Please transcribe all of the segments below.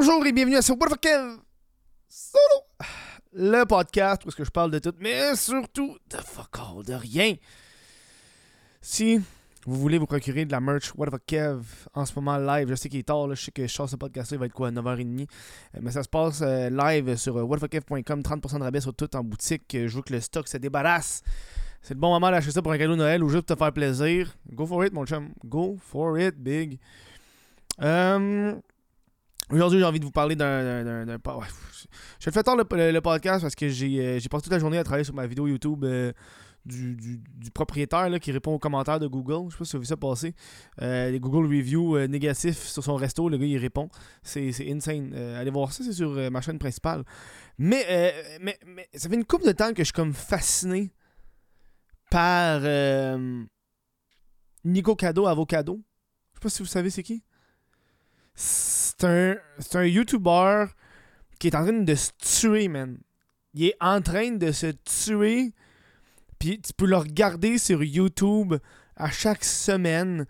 Bonjour et bienvenue à ce Kev Solo, le podcast où que je parle de tout, mais surtout de fuck all, de rien. Si vous voulez vous procurer de la merch What the Kev en ce moment live, je sais qu'il est tard, je sais que je sors ce podcast il va être quoi, 9h30, euh, mais ça se passe euh, live sur euh, whatthekev.com, 30% de rabais sur tout en boutique. Je veux que le stock se débarrasse. C'est le bon moment d'acheter ça pour un cadeau de Noël ou juste pour te faire plaisir. Go for it, mon chum. Go for it, big. Euh, Aujourd'hui, j'ai envie de vous parler d'un. ouais, Je fais tard le, podcast parce que j'ai euh, j'ai passé toute la journée à travailler sur ma vidéo YouTube euh, du, du- propriétaire là, qui répond aux commentaires de Google. Je sais pas si vous avez vu ça passer. Euh, les Google Reviews négatifs sur son resto, le gars il répond. C'est insane. Allez voir ça, c'est sur ma chaîne principale. Mais, mais, mais ça fait une couple de temps que je suis comme fasciné par Nico Cado Avocado. Je sais pas si vous savez c'est qui. C'est un, un YouTuber qui est en train de se tuer, man. Il est en train de se tuer. Puis tu peux le regarder sur YouTube à chaque semaine.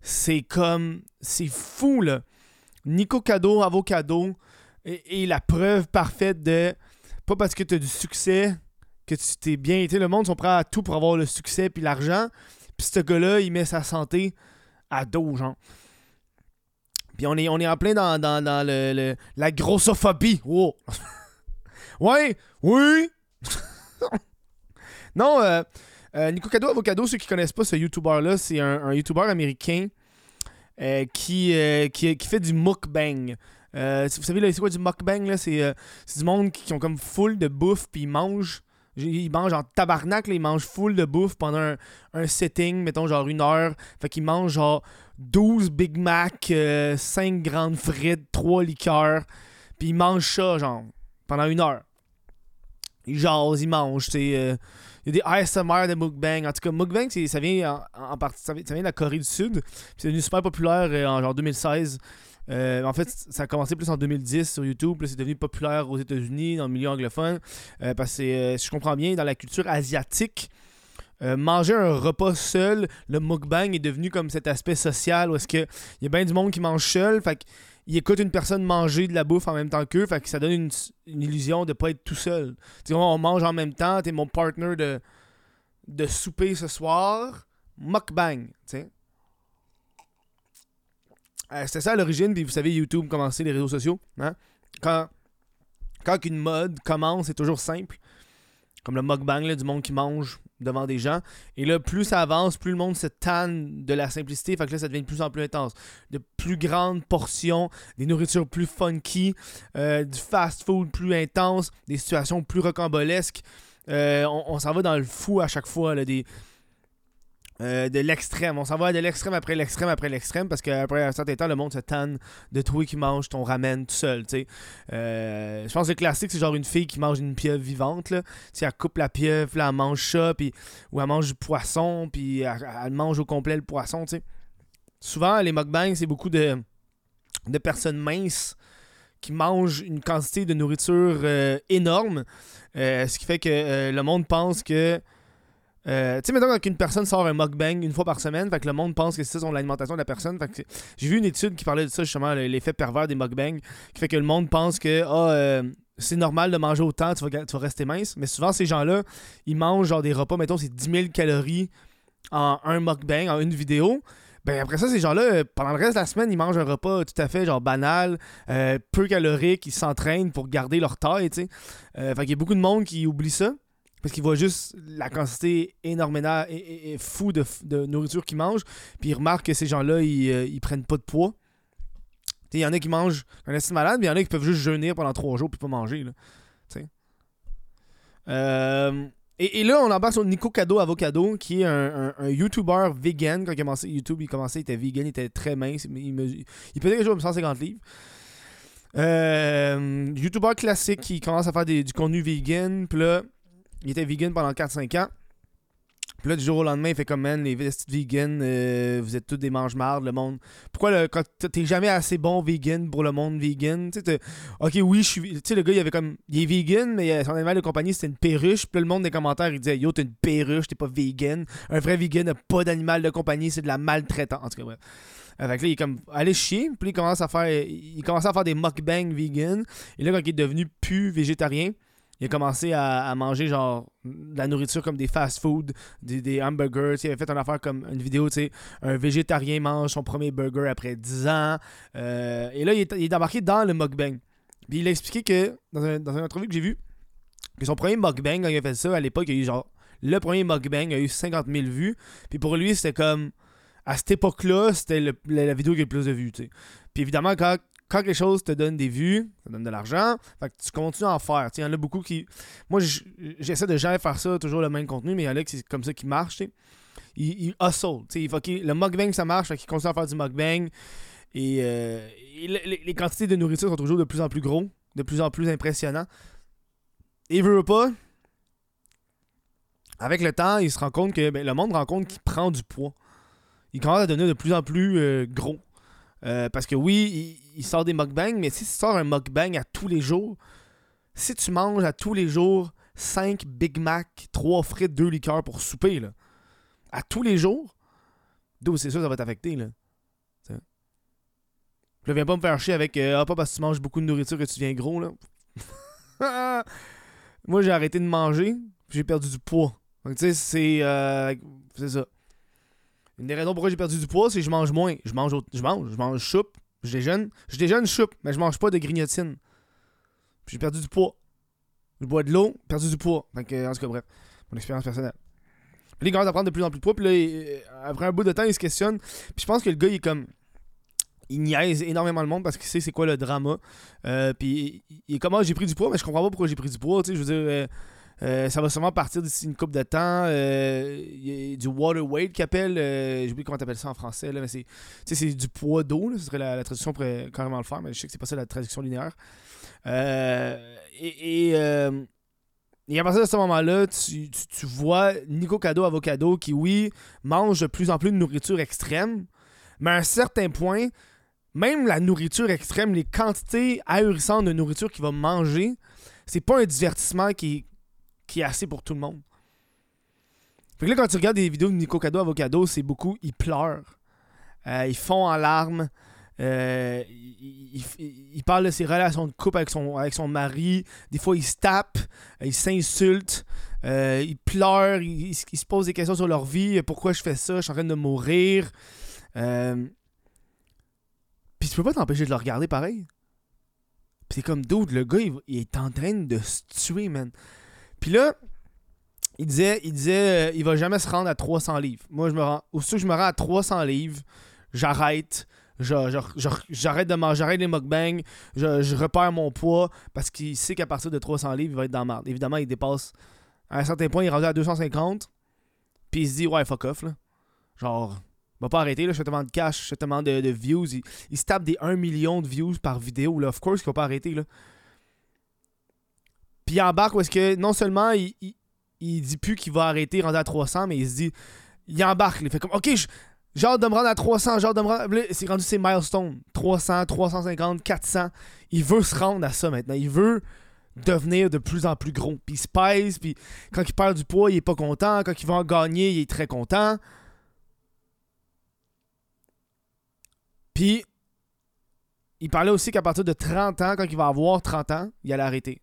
C'est comme. C'est fou, là. Nico Cado, Avocado est, est la preuve parfaite de. Pas parce que tu as du succès que tu t'es bien été. Le monde sont prêts à tout pour avoir le succès puis l'argent. Puis ce gars-là, il met sa santé à dos, genre. Puis on est, on est en plein dans, dans, le, la grossophobie. Ouais, oui. non, euh, euh, Nico Cado Avocado, ceux qui connaissent pas ce YouTuber-là, c'est un, YouTuber américain euh, qui, qui, fait du mukbang. Vous savez, c'est quoi du mukbang? C'est du monde qui, qui ont comme full de bouffe, puis ils mangent. Ils mangent en tabarnak, ils mangent full de bouffe pendant un, un setting, mettons genre une heure. Fait qu'ils mangent genre 12 Big Mac, 5 grandes frites, 3 liqueurs. Puis ils mangent ça, genre, pendant une heure. Ils mangent, tu sais. euh, Il y a des ASMR de mukbang. En tout cas, mukbang, ça vient en, partie, ça vient, de la Corée du Sud. C'est devenu super populaire euh, en genre 2016. Euh, en fait, ça a commencé plus en 2010 sur YouTube. Puis c'est devenu populaire aux États-Unis, dans le milieu anglophone. Euh, parce que, euh, si je comprends bien, dans la culture asiatique, euh, manger un repas seul, le mukbang est devenu comme cet aspect social où est-ce il y a bien du monde qui mange seul, fait qu'il écoute une personne manger de la bouffe en même temps qu'eux, fait que ça donne une, illusion de pas être tout seul. On mange en même temps, t'es mon partner de, de souper ce soir, mukbang, tu. Euh, C'était ça à l'origine, puis vous savez, YouTube commençait les réseaux sociaux. Hein? Quand, quand une mode commence, c'est toujours simple. Comme le mukbang, là, du monde qui mange devant des gens. Et là, plus ça avance, plus le monde se tanne de la simplicité. Fait que là, ça devient de plus en plus intense. De plus grandes portions, des nourritures plus funky, euh, du fast-food plus intense, des situations plus rocambolesques. Euh, on on s'en va dans le fou à chaque fois, là, des, euh, de l'extrême. On s'en va de l'extrême après l'extrême après l'extrême parce qu'après un certain temps, le monde se tanne de toi qui mange ton ramen tout seul. Euh, je pense que le classique, c'est genre une fille qui mange une pieuvre vivante. Là. Elle coupe la pieuvre, là, elle mange ça, puis, ou elle mange du poisson, puis elle, mange au complet le poisson. Souvent, les mukbangs, c'est beaucoup de, personnes minces qui mangent une quantité de nourriture euh, énorme. Euh, ce qui fait que le monde pense que. Euh, tu sais, maintenant, quand une personne sort un mukbang une fois par semaine, fait que le monde pense que c'est ça son alimentation de la personne. J'ai vu une étude qui parlait de ça, justement, le- l'effet pervers des mukbangs, qui fait que le monde pense que euh, c'est normal de manger autant, tu vas, tu vas rester mince. Mais souvent, ces gens-là, ils mangent genre des repas, mettons, c'est 10 000 calories en un mukbang, en une vidéo. Ben après ça, ces gens-là, euh, pendant le reste de la semaine, ils mangent un repas tout à fait genre banal, peu calorique, ils s'entraînent pour garder leur taille, tu sais. Fait qu'il y a beaucoup de monde qui oublie ça. Parce qu'ils voient juste la quantité énormément et, fou de, nourriture qu'ils mangent. Puis ils remarquent que ces gens-là, ils, euh, prennent pas de poids. Il y en a qui mangent un estime malade, mais il y en a qui peuvent juste jeûner pendant trois jours puis pas manger. Là. Euh, et, là, on embarque sur Nico Cado Avocado, qui est un, YouTuber vegan. Quand il a commencé YouTube, il commençait, il était vegan, il était très mince. Il, mesu- il pesait quelque chose comme 150 livres. Euh, YouTuber classique qui commence à faire du contenu vegan. Puis là, il était vegan pendant 4-5 ans. Puis là, du jour au lendemain, il fait comme, man, les vestes vegan, euh, vous êtes tous des mange-mardes, le monde. Pourquoi, le, quand t'es jamais assez bon vegan pour le monde vegan? Ok, oui, je suis. Tu sais, le gars, il avait comme. Il est vegan, mais son animal de compagnie, c'était une perruche. Puis là, le monde des commentaires, il disait, yo, t'es une perruche, t'es pas vegan. Un vrai vegan n'a pas d'animal de compagnie, c'est de la maltraitance. En tout cas, bref. Euh, fait que là, il est comme, allez chier. Puis il commence à faire, il commence à faire des mukbangs vegan. Et là, quand il est devenu plus végétarien, il a commencé à, manger genre de la nourriture comme des fast-food, des, hamburgers. il avait fait une affaire comme une vidéo, tu sais, un végétarien mange son premier burger après 10 ans. Euh, et là, il est, il embarqué dans le mukbang. Puis il a expliqué que, dans, un, dans une entrevue que j'ai vue, que son premier mukbang, quand il a fait ça, à l'époque, il a eu genre. Le premier mukbang a eu 50 000 vues. Puis pour lui, c'était comme. À cette époque-là, c'était la, vidéo qui a le plus de vues, tu sais. Puis évidemment, quand quand quelque chose te donne des vues, ça donne de l'argent, fait que tu continues à en faire. Il y en a beaucoup qui. Moi, j'essaie de jamais faire ça, toujours le même contenu, mais il y en a qui c'est comme ça qui marche. Il, hustle. Il faut le mukbang, ça marche, fait qu'il continue à faire du mukbang. Et, euh, les, quantités de nourriture sont toujours de plus en plus gros, de plus en plus impressionnants. Et il veut pas. Avec le temps, il se rend compte que ben, le monde rend compte qu'il prend du poids. Il commence à devenir de plus en plus euh, gros. Euh, parce que oui, il, sort des mukbangs, mais si tu sors un mukbang à tous les jours, si tu manges à tous les jours 5 Big Mac, 3 frites, 2 liqueurs pour souper, là, à tous les jours, d'où c'est sûr ça va t'affecter. Là. Je viens pas me faire chier avec euh, ah, pas parce que tu manges beaucoup de nourriture que tu deviens gros. là. Moi, j'ai arrêté de manger, j'ai perdu du poids. Donc, tu sais, c'est. Euh, c'est ça. Une des raisons pourquoi j'ai perdu du poids, c'est que je mange moins. Je mange, je mange, je mange soupe, je déjeune. Je déjeune soupe, mais je mange pas de grignotine. J'ai perdu du poids. Je bois de l'eau, perdu du poids. Donc, en tout cas, bref, mon expérience personnelle. Puis il commence à prendre de plus en plus de poids, puis là, après un bout de temps, il se questionne. Puis je pense que le gars, il est comme. Il niaise énormément le monde parce qu'il sait c'est quoi le drama. Euh, puis il est comme, ah, j'ai pris du poids, mais je comprends pas pourquoi j'ai pris du poids. Tu sais, je veux dire. Euh, euh, ça va sûrement partir d'ici une coupe de temps. Euh, y a du water weight qu'ils appellent. Euh, J'ai oublié comment t'appelles ça en français. Là, mais c'est, c'est du poids d'eau. Ce serait la, traduction pour carrément le faire, mais je sais que c'est pas ça la traduction linéaire. Euh, et, et, à partir de ce moment-là, tu, tu, vois Nico Cado Avocado qui, oui, mange de plus en plus de nourriture extrême, mais à un certain point, même la nourriture extrême, les quantités ahurissantes de nourriture qu'il va manger, c'est pas un divertissement qui, qui est assez pour tout le monde. Fait que là, quand tu regardes des vidéos de Nico Cado Avocado, c'est beaucoup, ils pleurent. Euh, ils font en larmes. Euh, il, parle de ses relations de couple avec son, avec son mari. Des fois, il se tape, il s'insulte, euh, il pleure, il, se pose des questions sur leur vie. Pourquoi je fais ça? Je suis en train de mourir. Euh, puis tu peux pas t'empêcher de le regarder pareil. C'est comme d'autres, le gars, il, est en train de se tuer, man. Puis là, il disait, il disait, euh, il va jamais se rendre à 300 livres. Moi, je me rends, que je me rends à 300 livres, j'arrête. J'arrête de manger, j'arrête les mukbangs, je, repère mon poids parce qu'il sait qu'à partir de 300 livres, il va être dans la merde. Évidemment, il dépasse. À un certain point, il est rendu à 250. Puis il se dit, ouais, fuck off. Là. Genre, va pas arrêter, là, je fais tellement de cash, je fais tellement de, views. Il, se tape des 1 million de views par vidéo. Là. Of course qu'il va pas arrêter. Là. Puis il embarque où est-ce que non seulement il, il, dit plus qu'il va arrêter rendu à 300, mais il se dit. Il embarque. Il fait comme Ok, genre de me rendre à 300, genre de me rendre. C'est rendu ses milestones 300, 350, 400. Il veut se rendre à ça maintenant. Il veut devenir de plus en plus gros. Puis il se pèse, puis quand il perd du poids, il est pas content. Quand il va en gagner, il est très content. Puis, il parlait aussi qu'à partir de 30 ans, quand il va avoir 30 ans, il allait arrêter.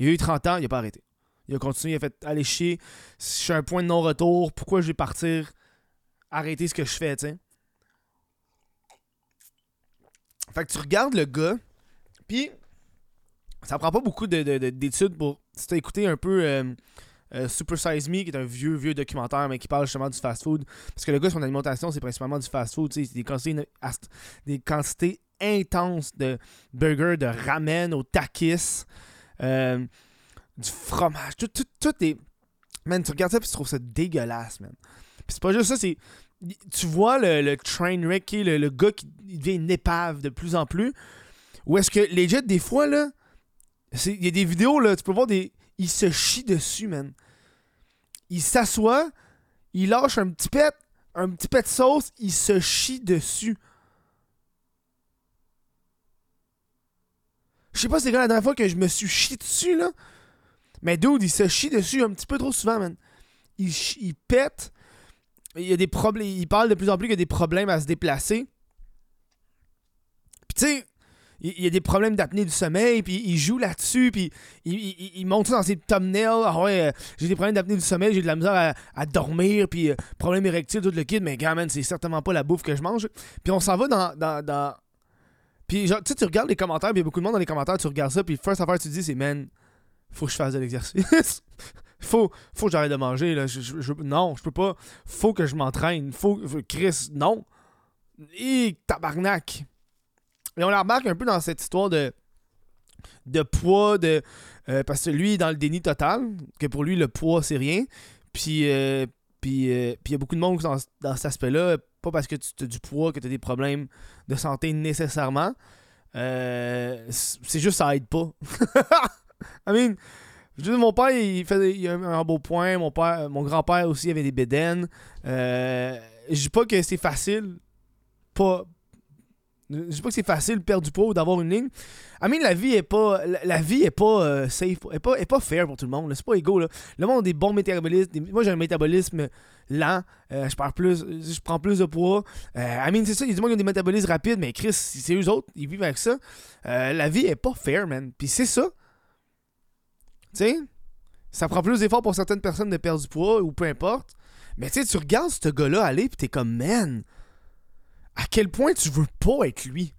Il a eu 30 ans, il n'a pas arrêté. Il a continué, il a fait aller chier. Je suis un point de non-retour. Pourquoi je vais partir arrêter ce que je fais, tu sais? Fait que tu regardes le gars, puis ça prend pas beaucoup d'études pour. Si tu as écouté un peu euh, euh, Super Size Me, qui est un vieux, vieux documentaire, mais qui parle justement du fast-food. Parce que le gars, son alimentation, c'est principalement du fast-food. C'est des quantités, des quantités intenses de burgers, de ramen au takis. Euh, du fromage, tout, tout, tout est. Man, tu regardes ça et tu trouves ça dégueulasse, man. Puis c'est pas juste ça, c'est. Tu vois le, train wreck, le, le gars qui devient une épave de plus en plus. Ou est-ce que les jets, des fois, là. Il y a des vidéos, là, tu peux voir des. Il se chie dessus, man. il s'assoit, il lâche un petit pet, un petit pet de sauce, il se chie dessus. Je sais pas c'est quand la dernière fois que je me suis chié dessus, là. Mais dude, il se chie dessus un petit peu trop souvent, man. Il, pète. Il y a des problèmes. Il parle de plus en plus qu'il y a des problèmes à se déplacer. Puis tu sais, il, y a des problèmes d'apnée du sommeil, puis il joue là-dessus, puis il, montre ça dans ses thumbnails. Ah ouais, euh, j'ai des problèmes d'apnée du sommeil, j'ai de la misère à, dormir, puis euh, problème érectile, tout le kit, mais gars, man, c'est certainement pas la bouffe que je mange. Puis on s'en va dans, dans... Puis genre, tu sais, tu regardes les commentaires, puis il y a beaucoup de monde dans les commentaires, tu regardes ça, puis first affaire, tu te dis, c'est man, faut que je fasse de l'exercice. faut, faut que j'arrête de manger, là. Je, non, je peux pas. Faut que je m'entraîne. Faut, Chris, non. Et tabarnak. Et on la remarque un peu dans cette histoire de, de poids, de, euh, parce que lui, est dans le déni total, que pour lui, le poids, c'est rien. Puis, euh, puis, euh, puis il y a beaucoup de monde dans, cet aspect-là, pas parce que tu as du poids que tu as des problèmes de santé nécessairement. c'est juste ça aide pas. I mean, je mon père, il fait il a un, beau point. Mon père, mon grand-père aussi avait des bédaines. je dis pas que c'est facile. Pas, je sais pas que c'est facile de perdre du poids ou d'avoir une ligne. I mean, la vie est pas. La, vie est pas euh, safe. Est pas, est pas fair pour tout le monde. C'est pas égaux. Là. Le monde a des bons métabolismes. moi, j'ai un métabolisme lent. Euh, je perds plus. Je prends plus de poids. Euh, I mean, c'est ça. Il y a du monde qui des métabolismes rapides, mais Chris, c'est eux autres. Ils vivent avec ça. la vie est pas fair, man. Puis c'est ça. Tu sais? Ça prend plus d'efforts pour certaines personnes de perdre du poids ou peu importe. Mais tu sais, tu regardes ce gars-là aller, puis t'es comme, man à quel point tu veux pas être lui.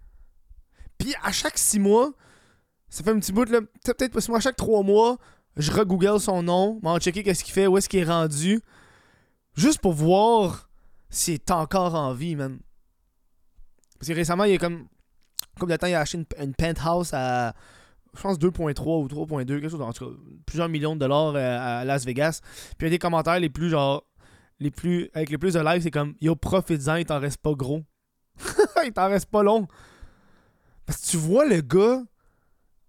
Puis à chaque six mois, ça fait un petit bout, là, peut-être pas six mois, à chaque trois mois, je re-google son nom, m'en checker qu'est-ce qu'il fait, où est-ce qu'il est rendu, juste pour voir s'il est encore en vie, man. Parce que récemment, il a comme, comme de temps, il a acheté une, penthouse à, je pense 2.3 ou 3.2, quelque chose, en tout cas, plusieurs millions de dollars euh, à Las Vegas. Puis il y a des commentaires les plus, genre, les plus, avec les plus de likes, c'est comme, yo, profites-en, il t'en reste pas gros. Il t'en reste pas long. Parce que tu vois le gars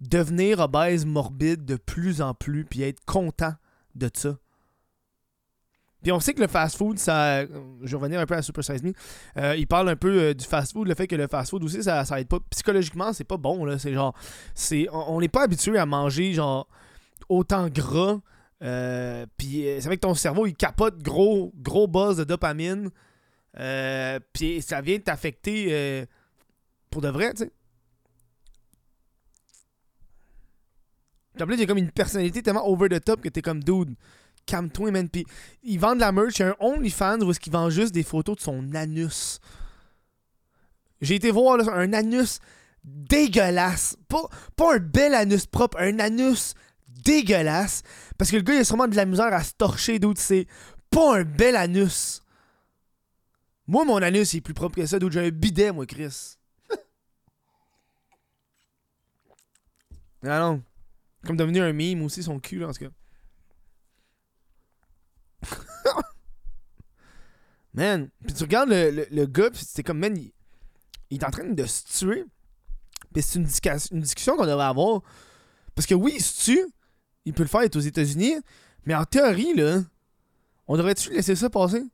devenir obèse morbide de plus en plus, puis être content de ça. Puis on sait que le fast-food, ça. Je vais revenir un peu à Super Size Me. Euh, il parle un peu euh, du fast-food, le fait que le fast-food aussi, ça, ça aide pas. Psychologiquement, c'est pas bon, là. C'est On n'est pas habitué à manger, genre, autant gras. Euh, puis c'est vrai que ton cerveau, il capote gros, gros buzz de dopamine. Euh, puis ça vient t'affecter euh, pour de vrai, tu sais. Y a comme une personnalité tellement over the top que t'es comme dude. Calme-toi, man. Puis ils vendent de la merch. Il y a un OnlyFans où est-ce qu'ils vendent juste des photos de son anus. J'ai été voir un anus dégueulasse. Pas, pas un bel anus propre, un anus dégueulasse. Parce que le gars, il a sûrement de la misère à se torcher, dude. C'est pas un bel anus. Moi, mon anus, il est plus propre que ça, d'où j'ai un bidet, moi, Chris. ah non. Comme devenu un mime aussi, son cul, là, en tout cas. man, puis tu regardes le, le, gars, pis c'est comme, man, il, est en train de se tuer. Puis c'est une, une, discussion qu'on devrait avoir. Parce que oui, il se tue. Il peut le faire, être aux États-Unis. Mais en théorie, là, on devrait-tu laisser ça passer?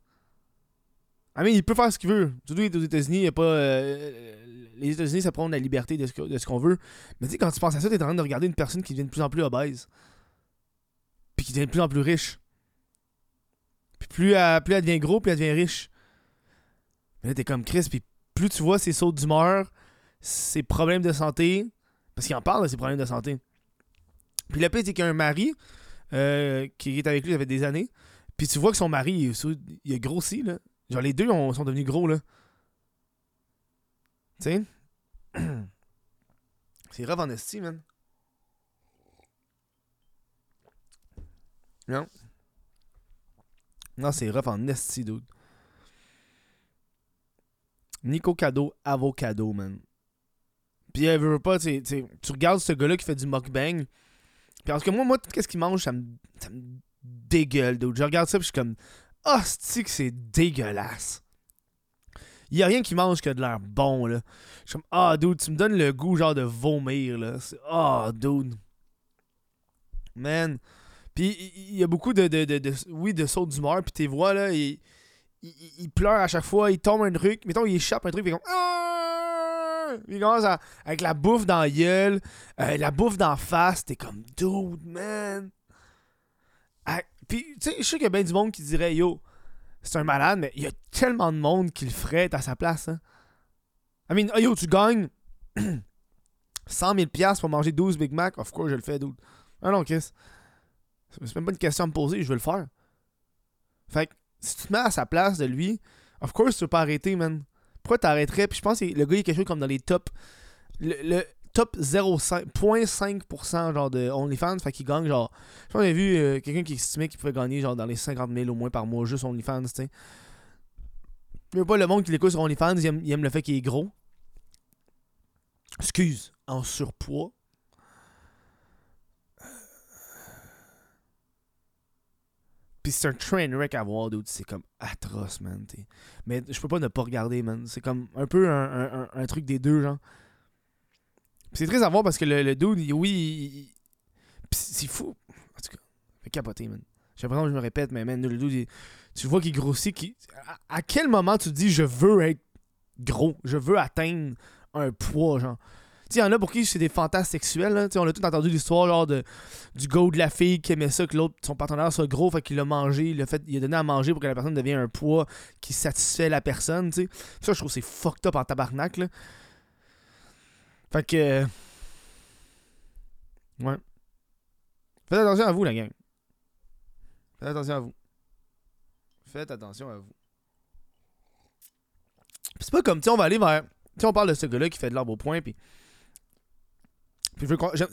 I mean, il peut faire ce qu'il veut. Surtout aux États-Unis, il a pas. Euh, les États-Unis, ça prend la liberté de ce, qu'on veut. Mais tu sais, quand tu penses à ça, t'es en train de regarder une personne qui devient de plus en plus obèse. Puis qui devient de plus en plus riche. Puis plus elle, plus elle devient gros, plus elle devient riche. Mais là, t'es comme Chris, puis plus tu vois ses sauts d'humeur, ses problèmes de santé, parce qu'il en parle de ses problèmes de santé. Puis le pire, c'est qu'il y a un mari euh, qui est avec lui, ça fait des années. Puis tu vois que son mari, il, il a grossi, là. Genre, les deux sont devenus gros, là. Tu sais? C'est rough en esti, man. Non. Non, c'est rough en esti, dude. Nico Cadeau, avocado, man. Puis elle veut pas, tu tu regardes ce gars-là qui fait du mukbang. Puis parce que moi, moi, qu'est-ce qu'il mange, ça me, ça me dégueule, dude. Je regarde ça, puis je suis comme, Hostie que c'est dégueulasse. Il y a rien qui mange que de l'air bon, là. Je suis comme, ah, dude, tu me donnes le goût, genre, de vomir, là. Ah, oh, dude. Man. Puis il y a beaucoup de, de, de, oui, de sauts d'humeur, puis tes voix, là, il, il, pleure à chaque fois, il tombe un truc, mettons, il échappe un truc, puis comme... Ah! Il commence avec la bouffe dans la gueule, euh, la bouffe la face, t'es comme, dude, man. Puis, tu sais, je sais qu'il y a bien du monde qui dirait, yo, c'est un malade, mais il y a tellement de monde qui le ferait à sa place, hein. I mean, yo, tu gagnes 100 000 pour manger 12 Big Mac, of course, je le fais, dude. Ah non, Chris. C'est même pas une question à me poser, je veux le faire. Fait que, si tu te mets à sa place de lui, of course, tu veux pas arrêter, man. Pourquoi t'arrêterais? Puis je pense que le gars, il est quelque chose comme dans les top. Le, top 0,5% genre de OnlyFans. Fait qu'il gagne genre. Je pense j'ai vu euh, quelqu'un qui estimait qu'il pouvait gagner genre dans les 50 000 au moins par mois juste OnlyFans, tu sais. Mais pas le monde qui l'écoute sur OnlyFans, il aime, le fait qu'il est gros. Excuse, en surpoids. Puis c'est un train wreck à voir, d'autres. C'est comme atroce, man. Mais je peux pas ne pas regarder, man. C'est comme un peu un, truc des deux, genre. C'est très à voir parce que le, le dude, oui, c'est fou. En tout cas, fait capoter, man. J'ai l'impression que je me répète, mais man, le dude, tu vois qu'il grossit. À, quel moment tu dis, je veux être gros, je veux atteindre un poids, genre? Il y en a pour qui c'est des fantasmes sexuels. Là. On a tout entendu l'histoire genre de, du go de la fille qui aimait ça, que l'autre, son partenaire soit gros, fait qu'il l'a mangé, il a, fait, il a donné à manger pour que la personne devienne un poids qui satisfait la personne. sais Ça, je trouve c'est fucked up en tabarnak. Fait que. Ouais. Faites attention à vous, la gang. Faites attention à vous. Faites attention à vous. C'est pas comme, tu on va aller vers. Tu on parle de ce gars-là qui fait de l'arbre au point, puis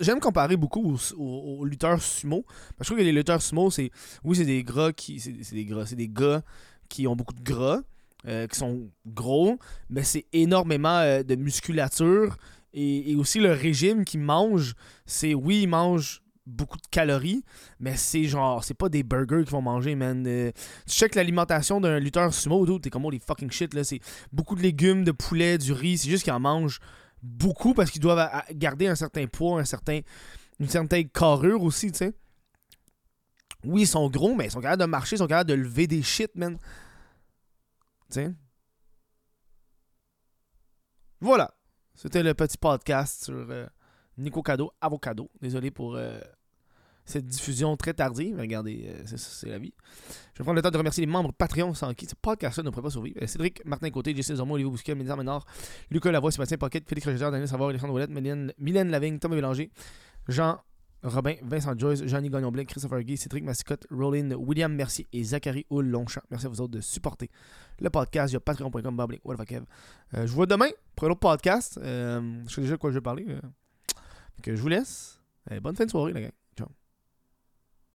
J'aime comparer beaucoup aux, lutteurs sumo. Parce que je trouve que les lutteurs sumo, c'est. Oui, c'est des gras qui. C'est des gras. C'est des gars qui ont beaucoup de gras, euh, qui sont gros, mais c'est énormément euh, de musculature. Et, aussi le régime qu'ils mangent, c'est oui, ils mangent beaucoup de calories, mais c'est genre, c'est pas des burgers qu'ils vont manger, man. Euh, tu check l'alimentation d'un lutteur sumo, t'es comme oh les fucking shit, là. C'est beaucoup de légumes, de poulet, du riz, c'est juste qu'ils en mangent beaucoup parce qu'ils doivent garder un certain poids, un certain, une certaine carrure aussi, tu sais. Oui, ils sont gros, mais ils sont capables de marcher, ils sont capables de lever des shit, man. Tu sais? Voilà. C'était le petit podcast sur euh, Nico Cado, Avocado. Désolé pour euh, cette diffusion très tardive. Regardez, euh, c'est la vie. Je vais prendre le temps de remercier les membres Patreon sans qui ce podcast ne pourrait pas survivre. Cédric, Martin Côté, Jesse Zormo, Olivier Bousquet, Médisant Ménard, Lucas Lavoie, Sébastien Pocket, Félix Roger, Daniel Savard, Alexandre Ouellette, Mylène, Mylène Lavigne, Thomas Bélanger, Jean Robin, Vincent Joyce, Johnny gagnon Blake, Christopher Guy, Cédric Massicotte, Roland, William Mercier et Zachary Hull Longchamp. Merci à vous autres de supporter le podcast. Il y a patreon.com, euh, Je vous vois demain pour un autre podcast. je sais déjà de quoi je vais parler. que je vous laisse. bonne fin de soirée, la gang.